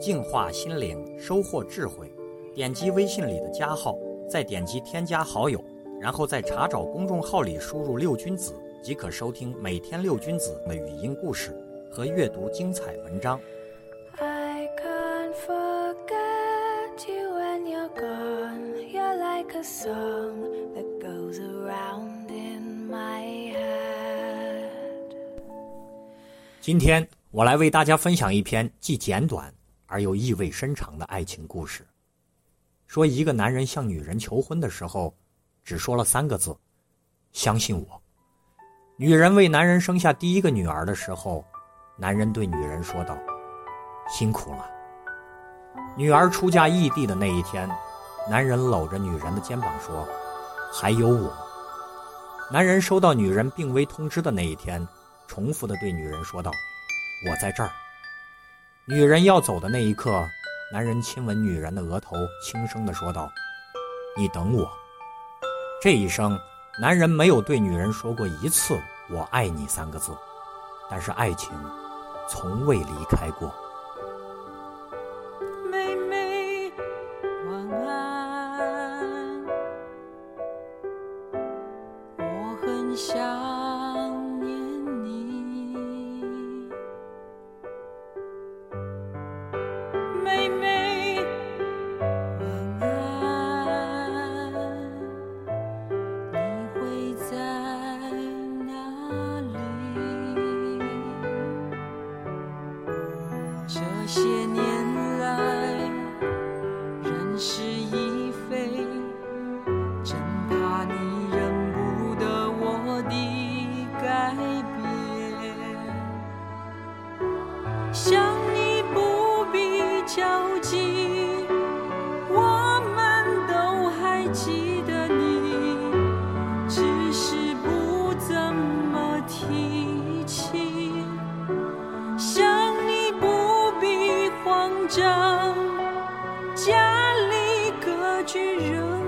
净化心灵，收获智慧。点击微信里的加号，再点击添加好友，然后在查找公众号里输入“六君子”，即可收听每天六君子的语音故事和阅读精彩文章。I can't forget you when you're gone. You're like a song that goes around in my head. 今天我来为大家分享一篇既简短而又意味深长的爱情故事。说一个男人向女人求婚的时候，只说了三个字：“相信我。”女人为男人生下第一个女儿的时候，男人对女人说道：“辛苦了。”女儿出嫁异地的那一天，男人搂着女人的肩膀说：“还有我。”男人收到女人病危通知的那一天，重复的对女人说道：“我在这儿。”女人要走的那一刻，男人亲吻女人的额头，轻声的说道：“你等我。”这一生，男人没有对女人说过一次“我爱你”三个字，但是爱情从未离开过。些年将，家里歌剧仍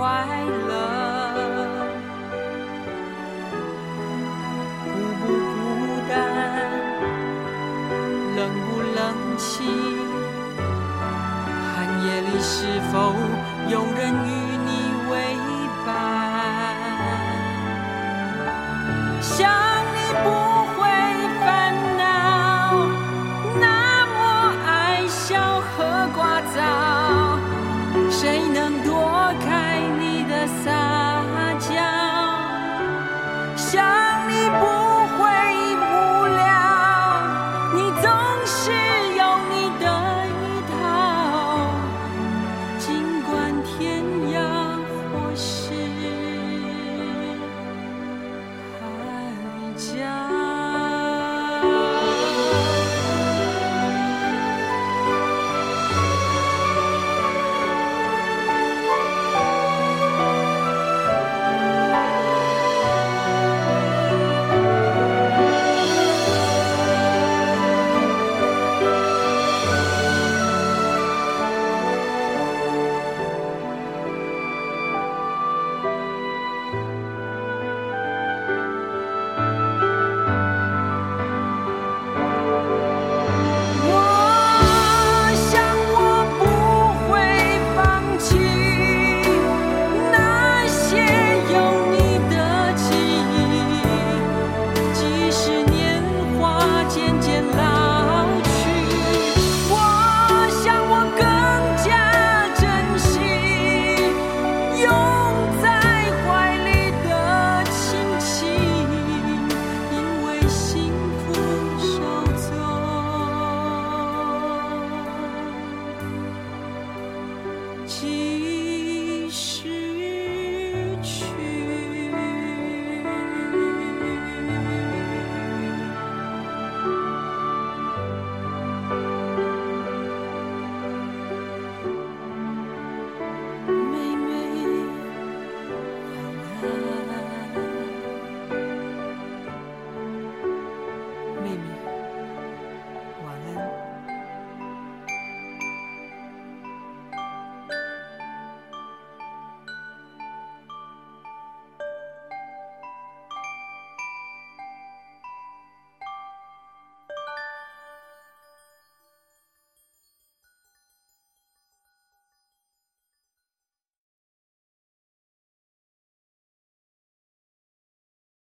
快乐？孤不孤单，冷不冷清？寒夜里是否有人与 shine.